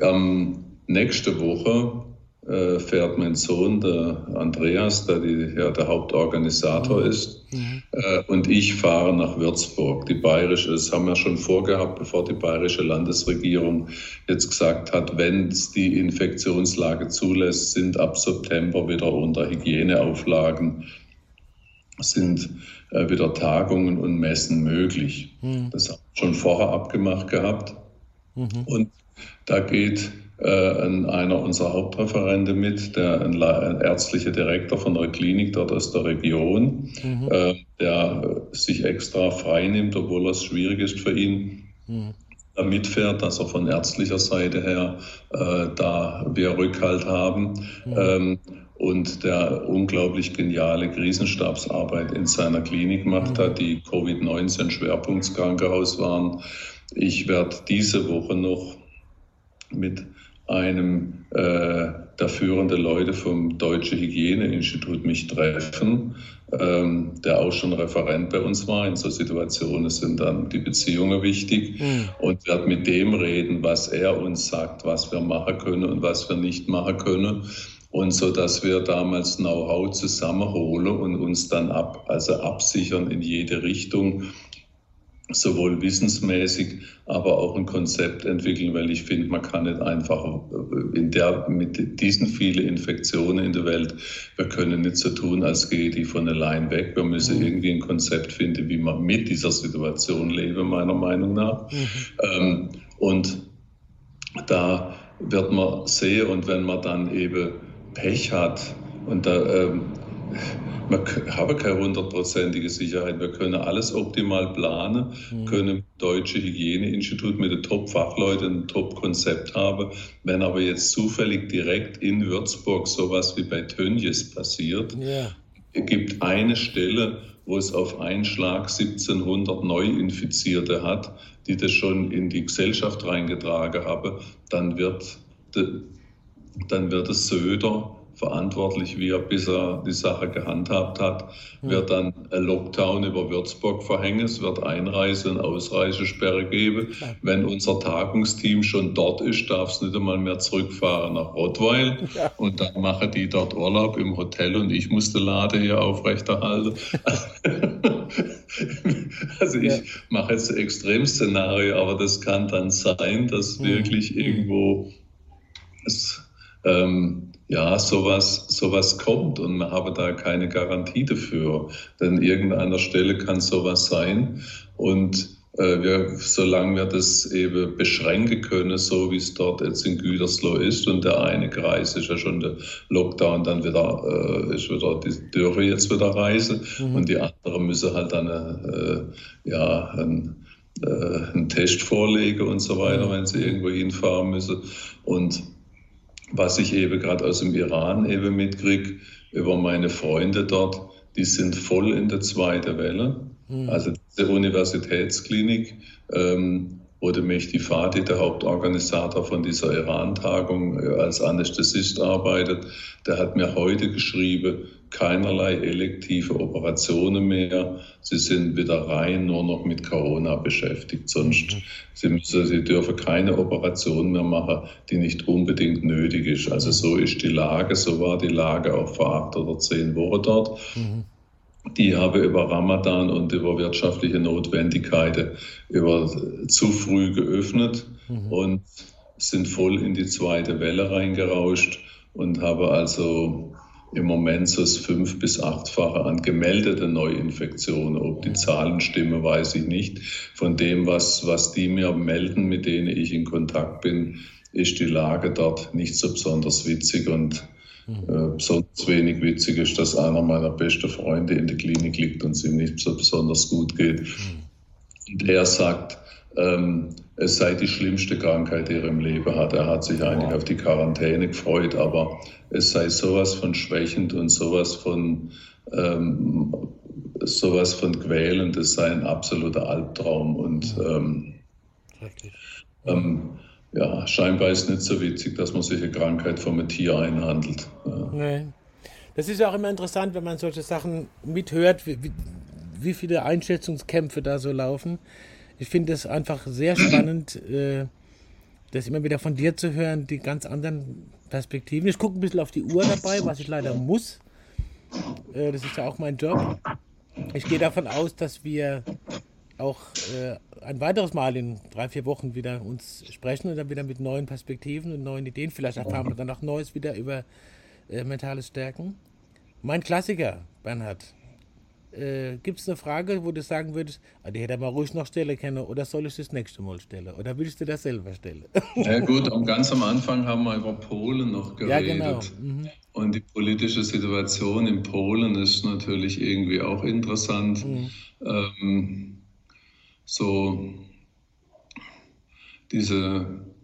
ähm, nächste Woche äh, fährt mein Sohn, der Andreas, der die, ja, der Hauptorganisator mhm. ist, mhm. äh, und ich fahre nach Würzburg. Die bayerische, das haben wir schon vorgehabt, bevor die bayerische Landesregierung jetzt gesagt hat, wenn es die Infektionslage zulässt, sind ab September wieder unter Hygieneauflagen sind äh, wieder Tagungen und Messen möglich. Mhm. Das haben wir schon vorher abgemacht gehabt. Mhm. Und da geht einer unserer Hauptreferente mit, der ein, ärztlicher Direktor von der Klinik dort aus der Region, mhm. äh, der sich extra frei nimmt, obwohl es schwierig ist für ihn. Mhm. Mitfährt, dass er von ärztlicher Seite her äh, da wir Rückhalt haben. Mhm. Ähm, und der unglaublich geniale Krisenstabsarbeit in seiner Klinik macht hat, die Covid-19 Schwerpunktskrankenhaus waren. Ich werde diese Woche noch mit einem äh, der führenden Leute vom Deutsche Hygieneinstitut mich treffen, ähm, der auch schon Referent bei uns war. In so Situationen sind dann die Beziehungen wichtig mhm. und werde mit dem reden, was er uns sagt, was wir machen können und was wir nicht machen können und so dass wir damals Know-how zusammenholen und uns dann ab, also absichern in jede Richtung, sowohl wissensmäßig, aber auch ein Konzept entwickeln, weil ich finde, man kann nicht einfach in der, mit diesen vielen Infektionen in der Welt, wir können nicht so tun, als gehe die von allein weg. Wir müssen mhm. irgendwie ein Konzept finden, wie man mit dieser Situation leben, meiner Meinung nach. Mhm. Ähm, und da wird man sehen und wenn man dann eben Pech hat und da ähm, man habe keine hundertprozentige Sicherheit. Wir können alles optimal planen, mhm. können Deutsche Hygieneinstitut mit den Top-Fachleuten ein Top-Konzept haben. Wenn aber jetzt zufällig direkt in Würzburg sowas wie bei Tönnies passiert, yeah. gibt eine Stelle, wo es auf einen Schlag 1700 Neuinfizierte hat, die das schon in die Gesellschaft reingetragen haben, dann wird dann wird es Söder verantwortlich, wie er bisher die Sache gehandhabt hat, wird dann ein Lockdown über Würzburg verhängen, es wird Einreise- und Ausreisesperre geben. Wenn unser Tagungsteam schon dort ist, darf es nicht einmal mehr zurückfahren nach Rottweil. Und dann machen die dort Urlaub im Hotel und ich muss die Lade hier aufrechterhalten. also ich mache jetzt ein Extremszenario, aber das kann dann sein, dass wirklich irgendwo es ähm, ja, sowas, sowas kommt und man habe da keine Garantie dafür. Denn irgendeiner Stelle kann sowas sein und äh, wir, solange wir das eben beschränken können, so wie es dort jetzt in Gütersloh ist und der eine Kreis ist ja schon der Lockdown, dann wieder, äh, ist wieder, die dürfen jetzt wieder reisen mhm. und die anderen müssen halt dann äh, ja, ein, äh, einen Test vorlegen und so weiter, mhm. wenn sie irgendwo hinfahren müssen und was ich eben gerade aus dem Iran eben mitkriege, über meine Freunde dort, die sind voll in der zweiten Welle. Mhm. Also diese Universitätsklinik, ähm, wo der Mehdi Fadi, der Hauptorganisator von dieser Iran-Tagung, äh, als Anästhesist arbeitet, der hat mir heute geschrieben, keinerlei elektive Operationen mehr. Sie sind wieder rein nur noch mit Corona beschäftigt. Sonst mhm. sie, müssen, sie dürfen keine Operation mehr machen, die nicht unbedingt nötig ist. Also so ist die Lage, so war die Lage auch vor acht oder zehn Wochen dort. Mhm. Die habe über Ramadan und über wirtschaftliche Notwendigkeiten über zu früh geöffnet mhm. und sind voll in die zweite Welle reingerauscht und habe also im Moment so das fünf- bis achtfache an gemeldeten Neuinfektionen. Ob die Zahlen stimmen, weiß ich nicht. Von dem, was, was die mir melden, mit denen ich in Kontakt bin, ist die Lage dort nicht so besonders witzig und äh, besonders wenig witzig ist, dass einer meiner besten Freunde in der Klinik liegt und es ihm nicht so besonders gut geht. Und er sagt, ähm, es sei die schlimmste Krankheit, die er im Leben hat. Er hat sich eigentlich auf die Quarantäne gefreut, aber es sei sowas von schwächend und sowas von ähm, sowas von quälend. Es sei ein absoluter Albtraum und ähm, ähm, ja, scheinbar ist es nicht so witzig, dass man sich eine Krankheit vom einem Tier einhandelt. Ja. Nee. Das ist ja auch immer interessant, wenn man solche Sachen mithört, wie, wie viele Einschätzungskämpfe da so laufen. Ich finde es einfach sehr spannend, äh, das immer wieder von dir zu hören, die ganz anderen Perspektiven. Ich gucke ein bisschen auf die Uhr dabei, was ich leider muss. Äh, das ist ja auch mein Job. Ich gehe davon aus, dass wir auch äh, ein weiteres Mal in drei, vier Wochen wieder uns sprechen und dann wieder mit neuen Perspektiven und neuen Ideen. Vielleicht erfahren wir dann auch Neues wieder über äh, mentales Stärken. Mein Klassiker, Bernhard, Äh, Gibt es eine Frage, wo du sagen würdest, ah, die hätte mal ruhig noch stellen können oder soll ich das nächste Mal stellen? Oder willst du das selber stellen? Ja gut, ganz am Anfang haben wir über Polen noch geredet. Ja, genau. Mhm. Und die politische Situation in Polen ist natürlich irgendwie auch interessant. Mhm. Ähm, so diese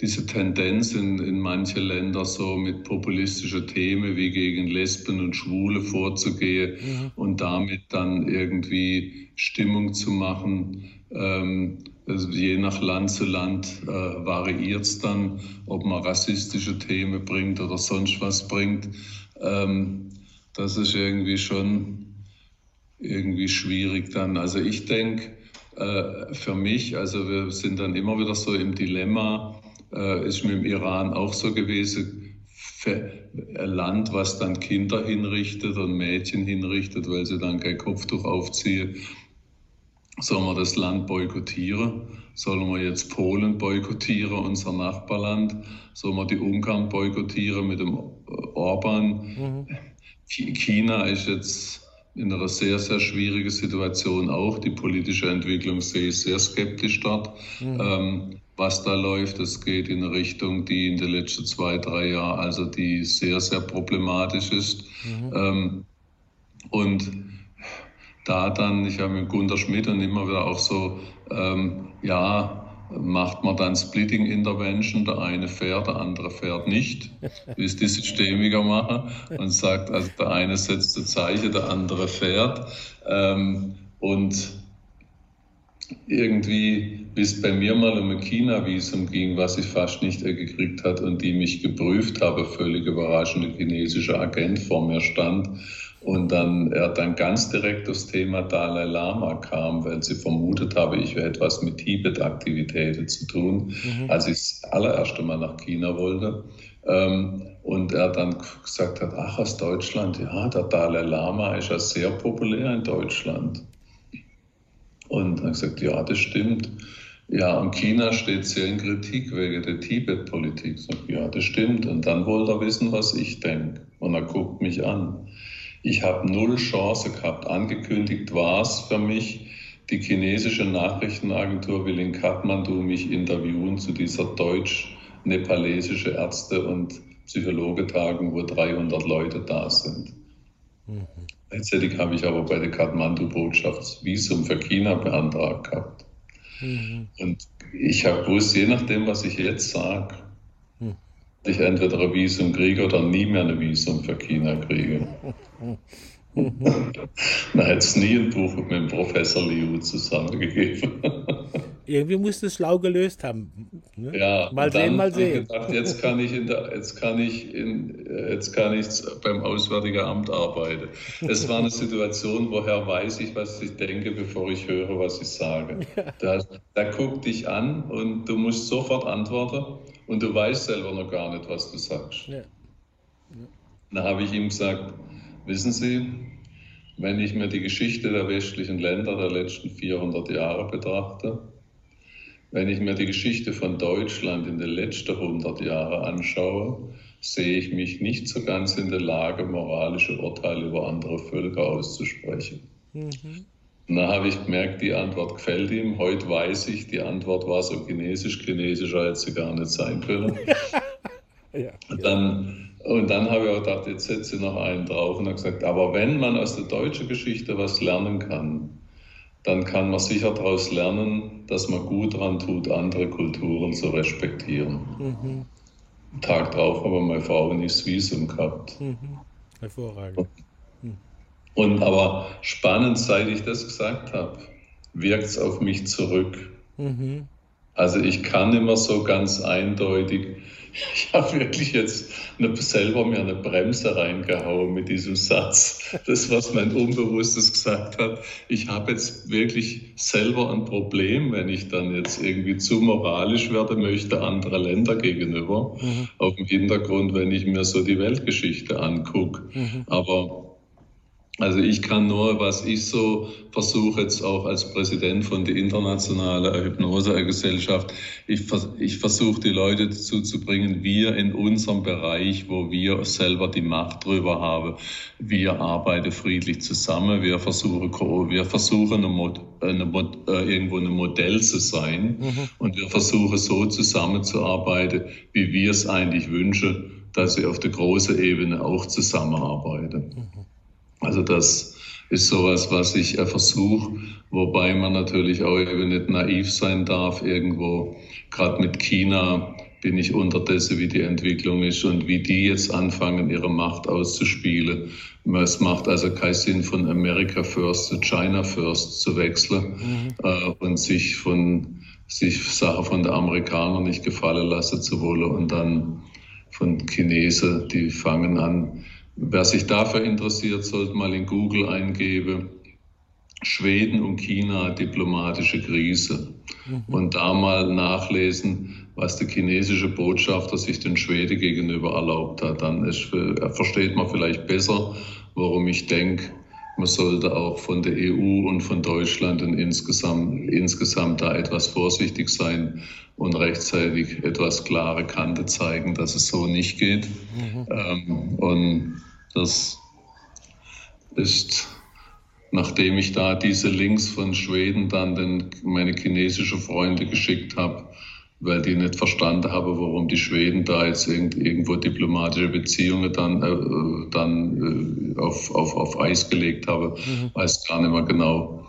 diese Tendenz in, in manche Länder so mit populistischen Themen wie gegen Lesben und Schwule vorzugehen mhm. und damit dann irgendwie Stimmung zu machen. Ähm, also je nach Land zu Land äh, variiert es dann, ob man rassistische Themen bringt oder sonst was bringt. Ähm, das ist irgendwie schon irgendwie schwierig dann. Also ich denke, äh, für mich, also wir sind dann immer wieder so im Dilemma, äh, ist mit dem Iran auch so gewesen. Ein Land, was dann Kinder hinrichtet und Mädchen hinrichtet, weil sie dann kein Kopftuch aufziehen. Sollen wir das Land boykottieren? Sollen wir jetzt Polen boykottieren, unser Nachbarland? Sollen wir die Ungarn boykottieren mit dem Orban? Mhm. China ist jetzt in einer sehr, sehr schwierigen Situation auch. Die politische Entwicklung sehe ich sehr skeptisch dort. Mhm. Ähm, was da läuft. Es geht in eine Richtung, die in den letzten zwei, drei Jahren, also die sehr, sehr problematisch ist. Mhm. Ähm, und da dann, ich habe mit Gunter Schmidt und immer wieder auch so, ähm, ja, macht man dann Splitting Intervention, der eine fährt, der andere fährt nicht, wie es die Systemiker machen und sagt, also der eine setzt das Zeichen, der andere fährt. Ähm, und irgendwie, bis bei mir mal um ein China-Visum ging, was ich fast nicht gekriegt hat und die mich geprüft habe, völlig überraschend, ein chinesischer Agent vor mir stand und dann er dann ganz direkt aufs Thema Dalai Lama kam, weil sie vermutet habe, ich wäre etwas mit Tibet-Aktivitäten zu tun, mhm. als ich das allererste Mal nach China wollte. Ähm, und er dann gesagt hat, ach aus Deutschland, ja, der Dalai Lama ist ja sehr populär in Deutschland. Und hat gesagt, ja, das stimmt. Ja, und China steht sehr in Kritik wegen der Tibet-Politik. Ja, das stimmt. Und dann wollte er wissen, was ich denke. Und er guckt mich an. Ich habe null Chance gehabt. Angekündigt war es für mich. Die chinesische Nachrichtenagentur will in Kathmandu mich interviewen zu dieser deutsch-nepalesische Ärzte- und Psychologetagung, wo 300 Leute da sind. Mhm. Gleichzeitig habe ich aber bei der Kathmandu-Botschaft Visum für China beantragt gehabt. Mhm. Und ich habe gewusst, je nachdem, was ich jetzt sage, mhm. ich entweder ein Visum kriege oder nie mehr ein Visum für China kriege. Man hat es nie ein Buch mit dem Professor Liu zusammengegeben. Irgendwie musst du es schlau gelöst haben. Ne? Ja, mal sehen, mal sehen. Gedacht, jetzt kann ich, in der, jetzt kann ich, in, jetzt kann ich beim Auswärtigen Amt arbeiten. Es war eine Situation, woher weiß ich, was ich denke, bevor ich höre, was ich sage. Da, da guckt dich an und du musst sofort antworten und du weißt selber noch gar nicht, was du sagst. Ja. Ja. Da habe ich ihm gesagt, wissen Sie, wenn ich mir die Geschichte der westlichen Länder der letzten 400 Jahre betrachte, wenn ich mir die Geschichte von Deutschland in den letzten 100 Jahren anschaue, sehe ich mich nicht so ganz in der Lage, moralische Urteile über andere Völker auszusprechen. Mhm. Und dann habe ich gemerkt, die Antwort gefällt ihm. Heute weiß ich, die Antwort war so chinesisch, chinesischer hätte sie gar nicht sein können. ja, und, dann, und dann habe ich auch gedacht, jetzt setze ich noch einen drauf und habe gesagt, aber wenn man aus der deutschen Geschichte was lernen kann, dann kann man sicher daraus lernen, dass man gut daran tut, andere Kulturen zu respektieren. Mhm. Tag drauf aber meine Frau nicht das Visum gehabt. Mhm. Hervorragend. Mhm. Und aber spannend, seit ich das gesagt habe, wirkt es auf mich zurück. Mhm. Also ich kann immer so ganz eindeutig ich habe wirklich jetzt eine, selber mir eine Bremse reingehauen mit diesem Satz. Das, was mein Unbewusstes gesagt hat. Ich habe jetzt wirklich selber ein Problem, wenn ich dann jetzt irgendwie zu moralisch werde möchte, andere Länder gegenüber. Mhm. Auf dem Hintergrund, wenn ich mir so die Weltgeschichte angucke. Mhm. Aber Also ich kann nur, was ich so versuche jetzt auch als Präsident von der internationalen Hypnosegesellschaft, ich, ich versuche die Leute dazu zu bringen, wir in unserem Bereich, wo wir selber die Macht drüber haben, wir arbeiten friedlich zusammen, wir versuchen, wir versuchen eine, eine, äh, irgendwo ein Modell zu sein mhm. und wir versuchen so zusammenzuarbeiten, wie wir es eigentlich wünschen, dass sie auf der großen Ebene auch zusammenarbeiten. Mhm. Also das ist sowas, was ich äh, versuche, wobei man natürlich auch eben nicht naiv sein darf irgendwo. Gerade mit China bin ich unterdessen, wie die Entwicklung ist und wie die jetzt anfangen, ihre Macht auszuspielen. Es macht also keinen Sinn, von America First zu China First zu wechseln mhm. äh, und sich von sich Sachen von den Amerikanern nicht gefallen lassen zu wollen und dann von Chinesen, die fangen an, Wer sich dafür interessiert, sollte mal in Google eingeben, Schweden und China diplomatische Krise. Mhm. Und da mal nachlesen, was der chinesische Botschafter sich den Schweden gegenüber erlaubt hat. Dann ist, äh, versteht man vielleicht besser, warum ich denke, man sollte auch von der EU und von Deutschland und insgesamt, insgesamt da etwas vorsichtig sein und rechtzeitig etwas klare Kante zeigen, dass es so nicht geht. Mhm. Ähm, und das ist, nachdem ich da diese Links von Schweden dann den, meine chinesischen Freunde geschickt habe, weil die nicht verstanden haben, warum die Schweden da jetzt irgendwo diplomatische Beziehungen dann, äh, dann äh, auf, auf, auf Eis gelegt haben. Mhm. Weiß gar nicht mehr genau.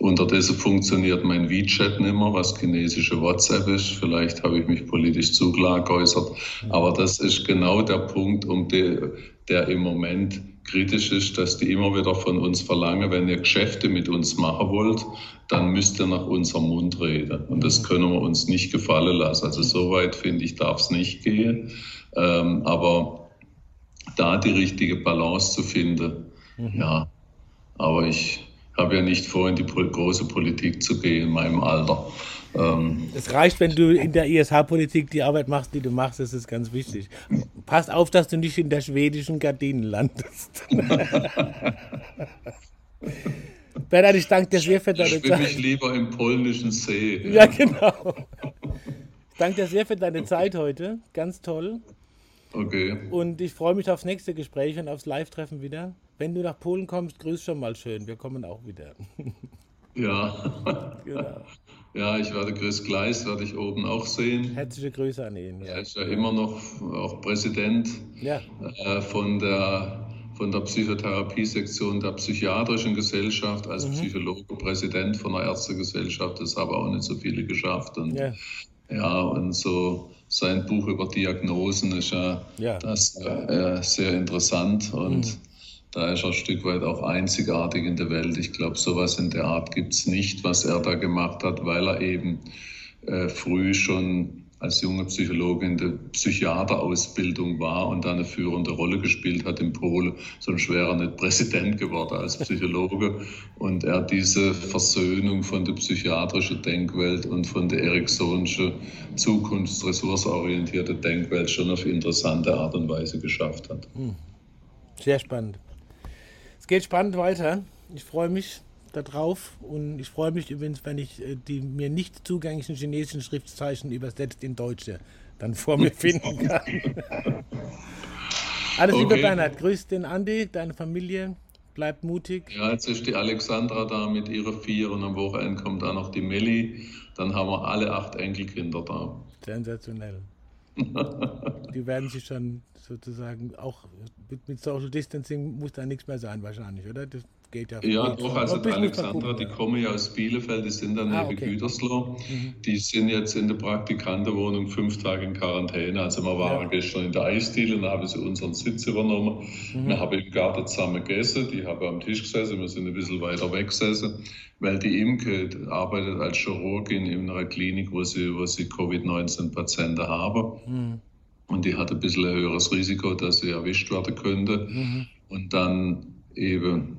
Unterdessen funktioniert mein WeChat nicht mehr, was chinesische WhatsApp ist. Vielleicht habe ich mich politisch zu klar geäußert. Mhm. Aber das ist genau der Punkt, um die, der im Moment kritisch ist, dass die immer wieder von uns verlangen, wenn ihr Geschäfte mit uns machen wollt, dann müsst ihr nach unserem Mund reden. Und das mhm. können wir uns nicht gefallen lassen. Also so weit, finde ich, darf es nicht gehen. Ähm, aber da die richtige Balance zu finden, mhm. ja. Aber ich habe ja nicht vor, in die große Politik zu gehen in meinem Alter. Ähm, es reicht, wenn du in der ISH-Politik die Arbeit machst, die du machst, das ist ganz wichtig. Pass auf, dass du nicht in der schwedischen Gardine landest. Bernhard, ich danke dir sehr für deine Zeit. Schwimme ich lieber im polnischen See. Ja, genau. Ich danke dir sehr für deine Zeit heute. Ganz toll. Okay. Und ich freue mich aufs nächste Gespräch und aufs Live-Treffen wieder. Wenn du nach Polen kommst, grüß schon mal schön. Wir kommen auch wieder. Ja. genau. Ja, ich werde Chris Gleis, werde ich oben auch sehen. Herzliche Grüße an ihn. Ja. Er ist ja immer noch auch Präsident ja. äh, von der von der Psychotherapie-Sektion der Psychiatrischen Gesellschaft als mhm. Psychologe, Präsident von der Ärztegesellschaft. Das haben auch nicht so viele geschafft. Und, ja. ja, und so sein Buch über Diagnosen ist ja, ja. Das, äh, sehr interessant. Und mhm. Da ist er ein Stück weit auch einzigartig in der Welt. Ich glaube, sowas in der Art gibt es nicht, was er da gemacht hat, weil er eben äh, früh schon als junger Psychologe in der Psychiaterausbildung war und da eine führende Rolle gespielt hat in Polen, sonst wäre er nicht Präsident geworden als Psychologe. Und er diese Versöhnung von der psychiatrischen Denkwelt und von der ericksonischen zukunftsressourcenorientierten Denkwelt schon auf interessante Art und Weise geschafft hat. Hm. Sehr spannend geht spannend weiter. Ich freue mich darauf und ich freue mich übrigens, wenn ich äh, die mir nicht zugänglichen chinesischen Schriftzeichen übersetzt in Deutsche dann vor mir finden kann. Alles okay. Liebe Bernhard, grüß den Andi, deine Familie, bleib mutig. Ja, jetzt ist die Alexandra da mit ihrer vier und am Wochenende kommt da noch die Melli. Dann haben wir alle acht Enkelkinder da. Sensationell. Die werden sich schon sozusagen auch mit, Social Distancing muss da nichts mehr sein wahrscheinlich, oder? Das geht ja. Ja, doch, also die Alexandra, die kommen ja aus Bielefeld, die sind dann ah, neben okay. Gütersloh. Mhm. Die sind jetzt in der Praktikantenwohnung fünf Tage in Quarantäne. Also wir waren ja. gestern in der Eisdiele, dann haben sie unseren Sitz übernommen. Mhm. Wir haben im Garten zusammen gegessen, die haben am Tisch gesessen, wir sind ein bisschen weiter weg gesessen, weil die Imke arbeitet als Chirurgin in einer Klinik, wo sie, wo sie Covid-19-Patienten haben. Mhm. Und die hat ein bisschen ein höheres Risiko, dass sie erwischt werden könnte. Mhm. Und dann eben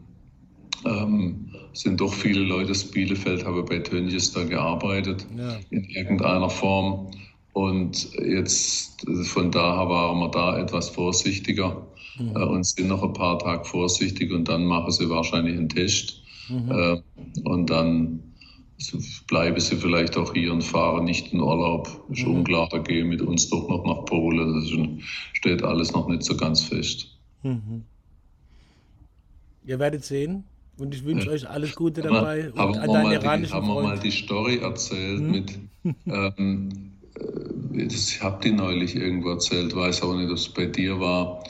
ähm, sind doch viele Leute aus Bielefeld, haben bei Tönnies da gearbeitet, ja. in irgendeiner Form. Und jetzt von daher waren wir da etwas vorsichtiger mhm. äh, und sind noch ein paar Tage vorsichtig und dann machen sie wahrscheinlich einen Test. Mhm. Äh, und dann bleiben sie vielleicht auch hier und fahren nicht in Urlaub. Ist mhm. unklar, da gehen mit uns doch noch nach Polen. Das steht alles noch nicht so ganz fest. Mhm. Ihr werdet sehen. Und ich wünsche ja. euch alles Gute dabei. Haben, und an deinen iranischen die, Haben wir mal die Story erzählt hm? mit, ähm, äh, ich habe die neulich irgendwo erzählt, weiß auch nicht, ob es bei dir war.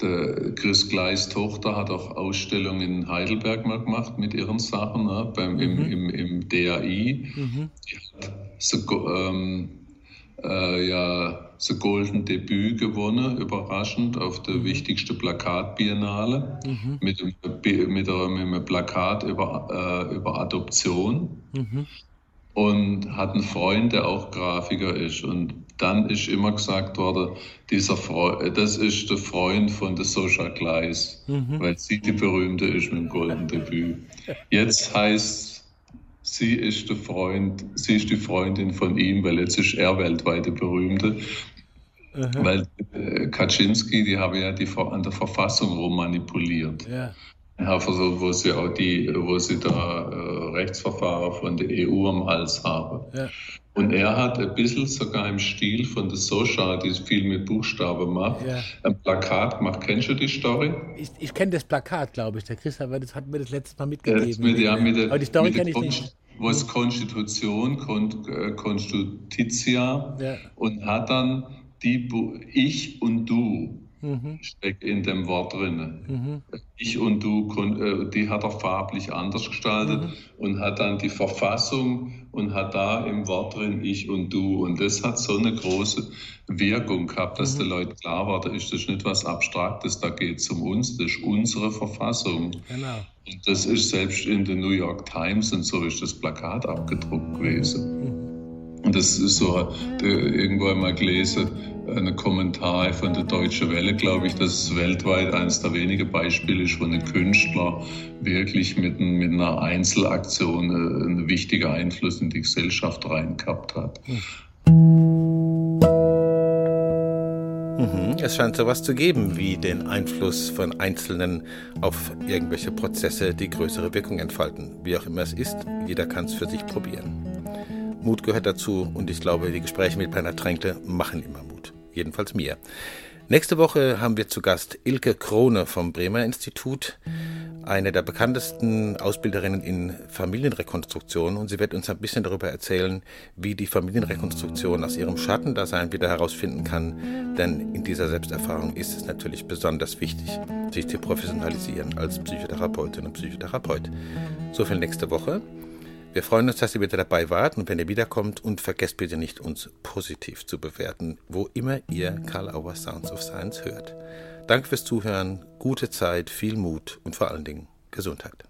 Der Chris Gleis Tochter hat auch Ausstellungen in Heidelberg mal gemacht mit ihren Sachen ne, beim, mhm. im, im, im DAI. Mhm. Die hat so, ähm, äh, ja, so Golden Debüt gewonnen, überraschend, auf der mhm. wichtigsten Plakatbiennale mhm. mit, mit, mit, einem Plakat über, äh, über Adoption. Mhm. Und hat einen Freund, der auch Grafiker ist. Und dann ist immer gesagt worden, dieser Freund, das ist der Freund von der Social Gleis, mhm. weil sie die berühmte ist mit dem Golden Debüt. Jetzt heißt sie ist der Freund, sie ist die Freundin von ihm, weil jetzt ist er weltweite berühmte. Aha. Weil äh, Kaczynski, die haben ja die, an der Verfassung rummanipuliert. Ja. Also, wo sie auch die, wo sie da äh, Rechtsverfahren von der EU am Hals haben. Ja. Und er hat ein bisschen sogar im Stil von der Social, die viel mit Buchstaben macht, ja. ein Plakat gemacht. Kennst du die Story? Ich, ich kenne das Plakat, glaube ich. Der Chris hat, das hat mir das letzte Mal mitgegeben. Mit, ja, mit der, Aber die Story kenne ich nicht. Wo es Konstitution, Kon, äh, Konstitutia ja. und hat dann die Ich und Du mhm. steckt in dem Wort drin. Mhm. Ich und du, äh, die hat er farblich anders gestaltet mhm. und hat dann die Verfassung und hat da im Wort drin Ich und du. Und das hat so eine große Wirkung gehabt, dass mhm. den Leuten klar war, da ist das nicht was Abstraktes, da geht es um uns, das ist unsere Verfassung. Genau. Und das ist selbst in der New York Times und so ist das Plakat abgedruckt gewesen. Mhm. Und das ist so, irgendwo einmal gelesen, ein Kommentar von der Deutschen Welle, glaube ich, dass es weltweit eines der wenigen Beispiele ist, wo ein Künstler wirklich mit, mit einer Einzelaktion äh, einen wichtigen Einfluss in die Gesellschaft reingehabt hat. Mhm. Es scheint sowas zu geben wie den Einfluss von Einzelnen auf irgendwelche Prozesse, die größere Wirkung entfalten. Wie auch immer es ist, jeder kann es für sich probieren. Mut gehört dazu und ich glaube, die Gespräche mit Bernhard Tränkle machen immer Mut. Jedenfalls mir. Nächste Woche haben wir zu Gast Ilke Krone vom Bremer Institut, eine der bekanntesten Ausbilderinnen in Familienrekonstruktion. Und sie wird uns ein bisschen darüber erzählen, wie die Familienrekonstruktion aus ihrem Schattendasein wieder herausfinden kann. Denn in dieser Selbsterfahrung ist es natürlich besonders wichtig, sich zu professionalisieren als Psychotherapeutin und Psychotherapeut. So viel nächste Woche. Wir freuen uns, dass ihr wieder dabei wart und wenn ihr wiederkommt und vergesst bitte nicht, uns positiv zu bewerten, wo immer ihr Karl Auer Sounds of Science hört. Danke fürs Zuhören, gute Zeit, viel Mut und vor allen Dingen Gesundheit.